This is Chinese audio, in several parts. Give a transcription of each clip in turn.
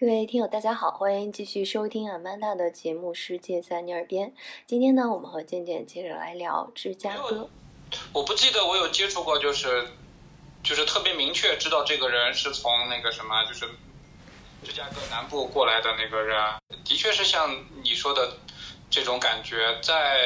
各位听友，大家好，欢迎继续收听阿曼达的节目《世界在你耳边》。今天呢，我们和健健接着来聊芝加哥。我不记得我有接触过，就是就是特别明确知道这个人是从那个什么，就是芝加哥南部过来的那个人。的确是像你说的这种感觉，在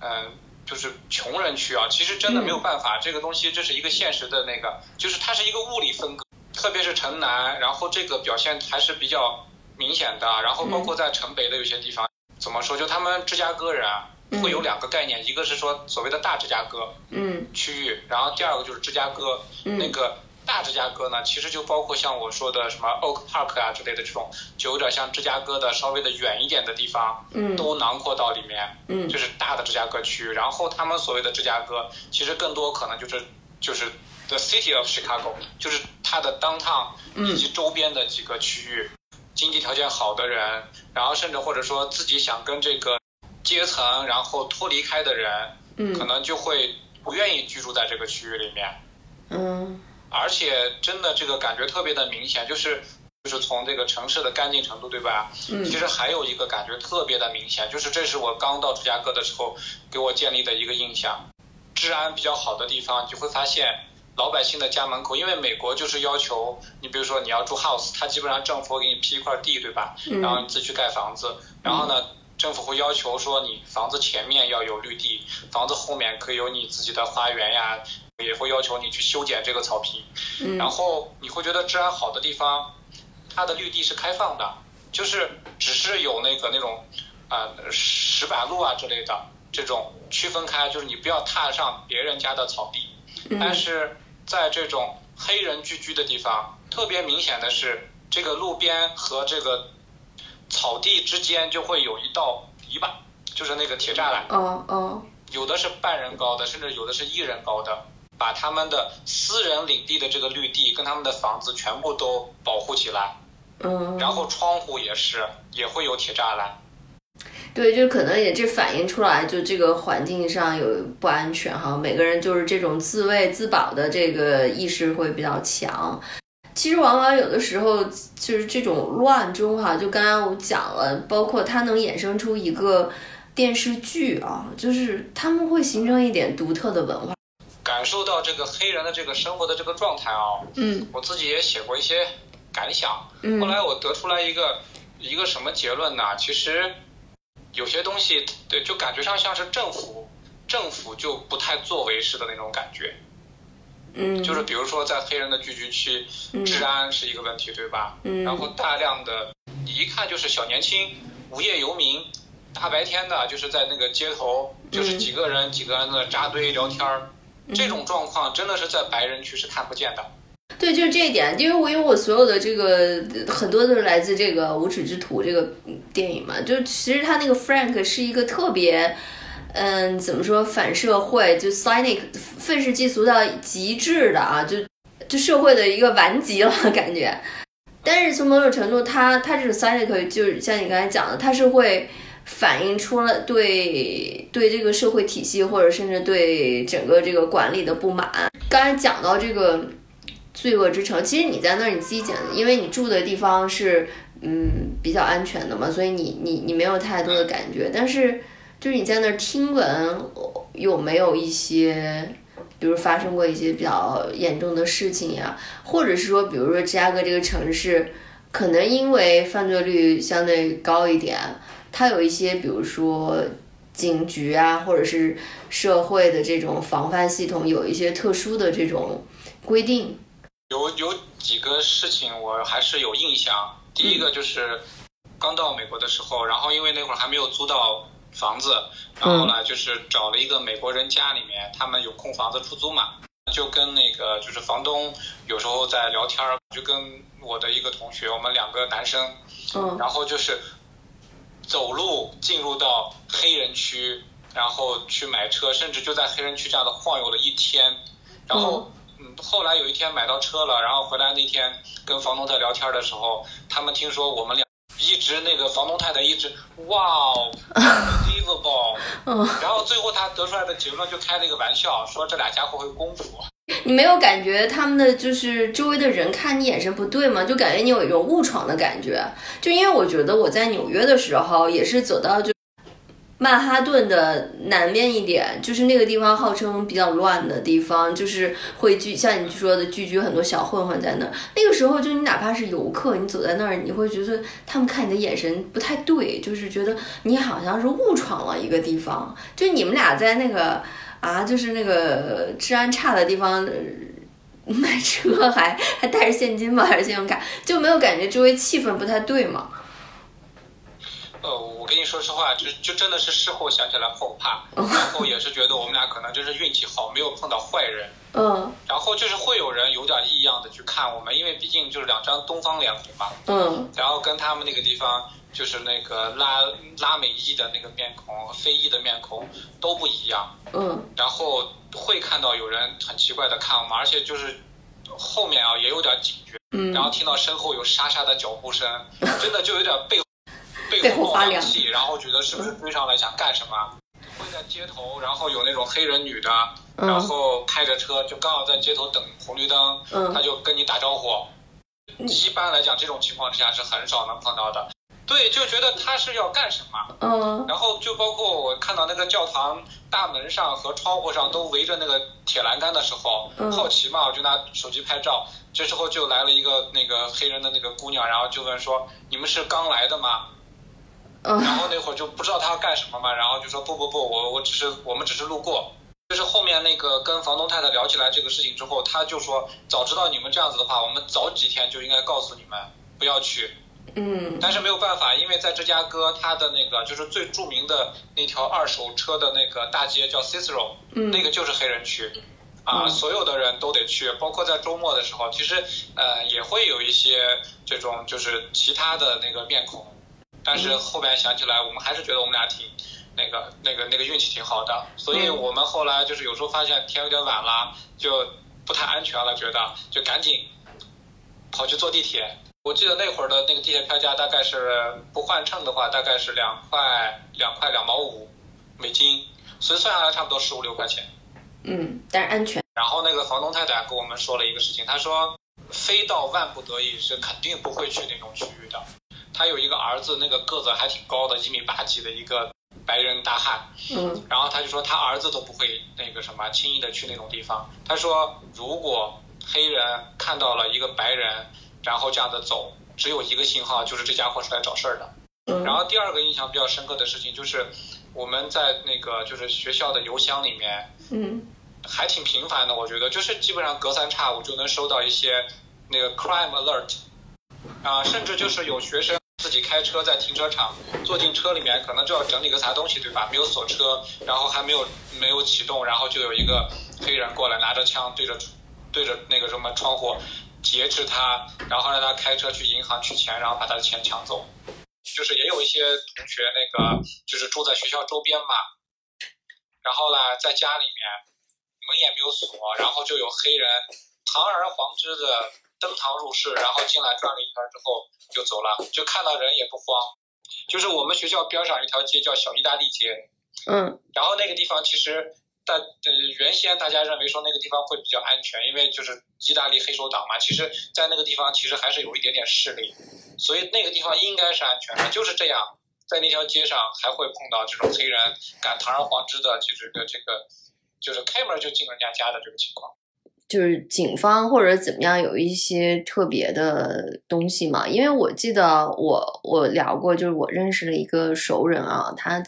嗯，就是穷人区啊，其实真的没有办法，这个东西这是一个现实的那个，就是它是一个物理分割。特别是城南，然后这个表现还是比较明显的。然后包括在城北的有些地方，怎么说？就他们芝加哥人会有两个概念，一个是说所谓的大芝加哥嗯区域，然后第二个就是芝加哥。那个大芝加哥呢，其实就包括像我说的什么 Oak Park 啊之类的这种，就有点像芝加哥的稍微的远一点的地方，嗯都囊括到里面，嗯就是大的芝加哥区。然后他们所谓的芝加哥，其实更多可能就是就是。The city of Chicago 就是它的 downtown 以及周边的几个区域，经济条件好的人，然后甚至或者说自己想跟这个阶层然后脱离开的人，可能就会不愿意居住在这个区域里面。嗯，而且真的这个感觉特别的明显，就是就是从这个城市的干净程度，对吧？嗯。其实还有一个感觉特别的明显，就是这是我刚到芝加哥的时候给我建立的一个印象，治安比较好的地方，你就会发现。老百姓的家门口，因为美国就是要求你，比如说你要住 house，它基本上政府会给你批一块地，对吧？然后你自己去盖房子。然后呢，政府会要求说你房子前面要有绿地，房子后面可以有你自己的花园呀，也会要求你去修剪这个草坪。然后你会觉得治安好的地方，它的绿地是开放的，就是只是有那个那种啊石板路啊之类的这种区分开，就是你不要踏上别人家的草地，但是。在这种黑人聚居的地方，特别明显的是，这个路边和这个草地之间就会有一道篱笆，就是那个铁栅栏。哦哦。有的是半人高的，甚至有的是一人高的，把他们的私人领地的这个绿地跟他们的房子全部都保护起来。嗯。然后窗户也是，也会有铁栅栏。对，就可能也这反映出来，就这个环境上有不安全哈。每个人就是这种自卫自保的这个意识会比较强。其实往往有的时候就是这种乱中哈，就刚刚我讲了，包括它能衍生出一个电视剧啊，就是他们会形成一点独特的文化。感受到这个黑人的这个生活的这个状态啊，嗯，我自己也写过一些感想。后来我得出来一个一个什么结论呢？其实。有些东西，对，就感觉上像是政府，政府就不太作为似的那种感觉。嗯。就是比如说在黑人的聚居区，治安是一个问题，对吧？嗯。然后大量的，你一看就是小年轻、无业游民，大白天的，就是在那个街头，就是几个人几个人的扎堆聊天儿，这种状况真的是在白人区是看不见的。对，就是这一点，因为我因为我所有的这个很多都是来自这个《无耻之徒》这个电影嘛，就其实他那个 Frank 是一个特别，嗯，怎么说反社会，就 cynic，愤世嫉俗到极致的啊，就就社会的一个顽疾了感觉。但是从某种程度，他他这种 cynic 就是像你刚才讲的，他是会反映出了对对这个社会体系或者甚至对整个这个管理的不满。刚才讲到这个。罪恶之城，其实你在那儿你自己讲，因为你住的地方是嗯比较安全的嘛，所以你你你没有太多的感觉。但是就是你在那儿听闻有没有一些，比如发生过一些比较严重的事情呀，或者是说，比如说芝加哥这个城市，可能因为犯罪率相对高一点，它有一些比如说警局啊，或者是社会的这种防范系统有一些特殊的这种规定。有有几个事情我还是有印象。第一个就是刚到美国的时候，然后因为那会儿还没有租到房子，然后呢就是找了一个美国人家里面，他们有空房子出租嘛，就跟那个就是房东有时候在聊天儿，就跟我的一个同学，我们两个男生，嗯，然后就是走路进入到黑人区，然后去买车，甚至就在黑人区这样的晃悠了一天，然后。嗯，后来有一天买到车了，然后回来那天跟房东在聊天的时候，他们听说我们俩一直那个房东太太一直哇，unbelievable，然后最后他得出来的结论就开了一个玩笑，说这俩家伙会功夫。你没有感觉他们的就是周围的人看你眼神不对吗？就感觉你有一种误闯的感觉。就因为我觉得我在纽约的时候也是走到就。曼哈顿的南面一点，就是那个地方号称比较乱的地方，就是会聚像你说的聚集很多小混混在那儿。那个时候，就你哪怕是游客，你走在那儿，你会觉得他们看你的眼神不太对，就是觉得你好像是误闯了一个地方。就你们俩在那个 啊，就是那个治安差的地方买车，还还带着现金吗？还是信用卡？就没有感觉周围气氛不太对吗？呃，我跟你说实话，就就真的是事后想起来后怕，然后也是觉得我们俩可能真是运气好，没有碰到坏人。嗯。然后就是会有人有点异样的去看我们，因为毕竟就是两张东方脸孔嘛。嗯。然后跟他们那个地方就是那个拉拉美裔的那个面孔、非裔的面孔都不一样。嗯。然后会看到有人很奇怪的看我们，而且就是后面啊也有点警觉。嗯。然后听到身后有沙沙的脚步声，真的就有点背。背后发凉，然后觉得是不是追上来想干什么？会在街头，然后有那种黑人女的，然后开着车就刚好在街头等红绿灯，他就跟你打招呼。一般来讲，这种情况之下是很少能碰到的。对，就觉得他是要干什么？嗯。然后就包括我看到那个教堂大门上和窗户上都围着那个铁栏杆的时候，好奇嘛，我就拿手机拍照。这时候就来了一个那个黑人的那个姑娘，然后就问说：“你们是刚来的吗？”然后那会儿就不知道他要干什么嘛，然后就说不不不，我我只是我们只是路过。就是后面那个跟房东太太聊起来这个事情之后，他就说早知道你们这样子的话，我们早几天就应该告诉你们不要去。嗯。但是没有办法，因为在芝加哥，它的那个就是最著名的那条二手车的那个大街叫 Cicero，那个就是黑人区，啊，所有的人都得去，包括在周末的时候，其实呃也会有一些这种就是其他的那个面孔。但是后面想起来，我们还是觉得我们俩挺那个、那个、那个运气挺好的，所以我们后来就是有时候发现天有点晚了，就不太安全了，觉得就赶紧跑去坐地铁。我记得那会儿的那个地铁票价大概是不换乘的话，大概是两块、两块两毛五美金，所以算下来差不多十五六块钱。嗯，但是安全。然后那个房东太太跟我们说了一个事情，她说非到万不得已是肯定不会去那种区域的。他有一个儿子，那个个子还挺高的，一米八几的一个白人大汉。嗯。然后他就说，他儿子都不会那个什么，轻易的去那种地方。他说，如果黑人看到了一个白人，然后这样的走，只有一个信号，就是这家伙是来找事儿的。嗯。然后第二个印象比较深刻的事情就是，我们在那个就是学校的邮箱里面，嗯，还挺频繁的，我觉得就是基本上隔三差五就能收到一些那个 crime alert，啊，甚至就是有学生。你开车在停车场坐进车里面，可能就要整理个啥东西，对吧？没有锁车，然后还没有没有启动，然后就有一个黑人过来拿着枪对着对着那个什么窗户劫持他，然后让他开车去银行取钱，然后把他的钱抢走。就是也有一些同学那个就是住在学校周边嘛，然后呢在家里面门也没有锁，然后就有黑人堂而皇之的。登堂入室，然后进来转了一圈之后就走了，就看到人也不慌。就是我们学校边上一条街叫小意大利街，嗯，然后那个地方其实大呃原先大家认为说那个地方会比较安全，因为就是意大利黑手党嘛。其实，在那个地方其实还是有一点点势力，所以那个地方应该是安全的。就是这样，在那条街上还会碰到这种黑人敢堂而皇之的，就是个这个就是开门就进人家家的这个情况。就是警方或者怎么样有一些特别的东西嘛？因为我记得我我聊过，就是我认识了一个熟人啊，他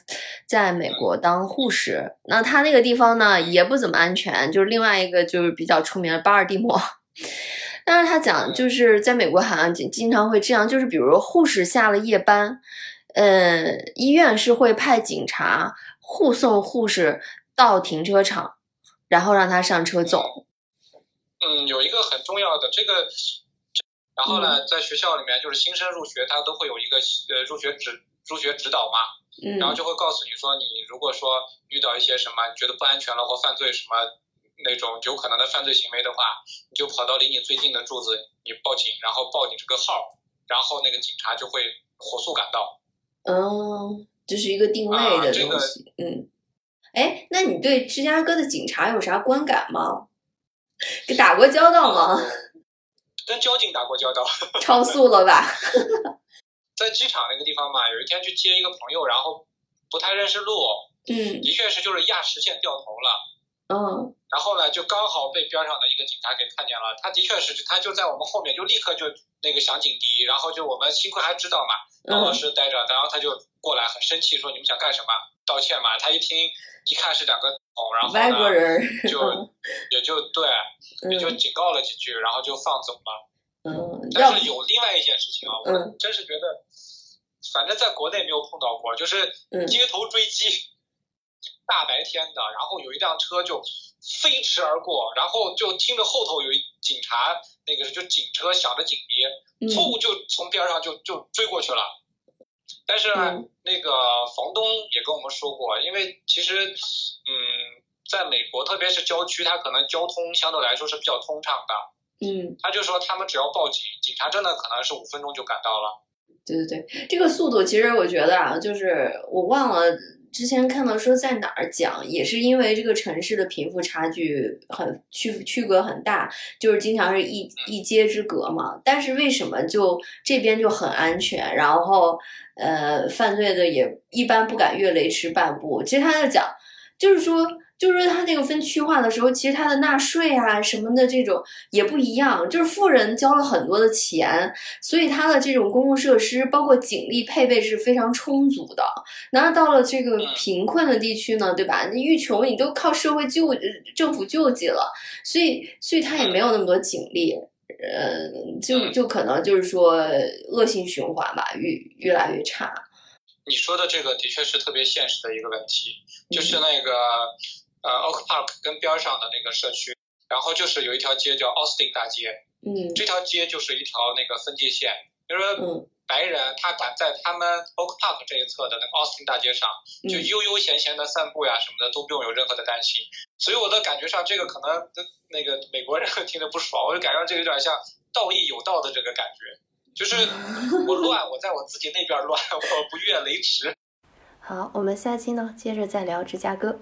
在美国当护士，那他那个地方呢也不怎么安全。就是另外一个就是比较出名的巴尔的摩，但是他讲就是在美国好像经经常会这样，就是比如护士下了夜班，呃，医院是会派警察护送护士到停车场，然后让他上车走。嗯，有一个很重要的这个，然后呢，在学校里面就是新生入学，他都会有一个呃入学指入学指导嘛，然后就会告诉你说，你如果说遇到一些什么你觉得不安全了或犯罪什么那种有可能的犯罪行为的话，你就跑到离你最近的柱子，你报警，然后报你这个号，然后那个警察就会火速赶到。哦，这是一个定位的东西。嗯，哎，那你对芝加哥的警察有啥观感吗？跟打过交道吗？跟交警打过交道。超速了吧？在机场那个地方嘛，有一天去接一个朋友，然后不太认识路，嗯的确是就是压实线掉头了。嗯然后呢，就刚好被边上的一个警察给看见了。他的确是，他就在我们后面，就立刻就那个响警笛。然后就我们幸亏还知道嘛，老老嗯师待着，然后他就过来很生气说：“你们想干什么？道歉嘛。”他一听一看是两个桶，然后外国呢人，就 也就对，也就嗯警告了几句，然后就放走了。嗯，但是有另外一件事情啊，我嗯真是觉得，反正在国内没有碰到过，就是嗯街头追击，大白天的，然后有一辆车就飞驰而过，然后就听着后头有一警察，那个就警车响着警笛，嗯嗖就从边上就就追过去了。但是那个房东也跟我们说过，因为其实，嗯，在美国，特别是郊区，它可能交通相对来说是比较通畅的。嗯，他就说他们只要报警，警察真的可能是五分钟就赶到了。对对对，这个速度其实我觉得啊，就是我忘了之前看到说在哪儿讲，也是因为这个城市的贫富差距很区区隔很大，就是经常是一一街之隔嘛。但是为什么就这边就很安全，然后呃犯罪的也一般不敢越雷池半步？其实他在讲，就是说。就是说，他那个分区划的时候，其实他的纳税啊什么的这种也不一样。就是富人交了很多的钱，所以它的这种公共设施，包括警力配备是非常充足的。那到了这个贫困的地区呢，对吧？你欲穷，你都靠社会救呃政府救济了，所以所以他也没有那么多警力，呃，就就可能就是说恶性循环吧，越越来越差。你说的这个的确是特别现实的一个问题，就是那个呃 Oak Park 跟边上的那个社区，然后就是有一条街叫 Austin 大街，嗯这条街就是一条那个分界线，就是白人他敢在他们 Oak Park 这一侧的那个 Austin 大街上，就嗯悠悠闲闲的散步呀什么的都不用有任何的担心。所以我的感觉上，这个可能那个美国人 听着不爽，我就感觉这个有点像道义有道的这个感觉，就是我乱，我在我自己那边乱，我不越雷池。好，我们下期呢接着再聊芝加哥。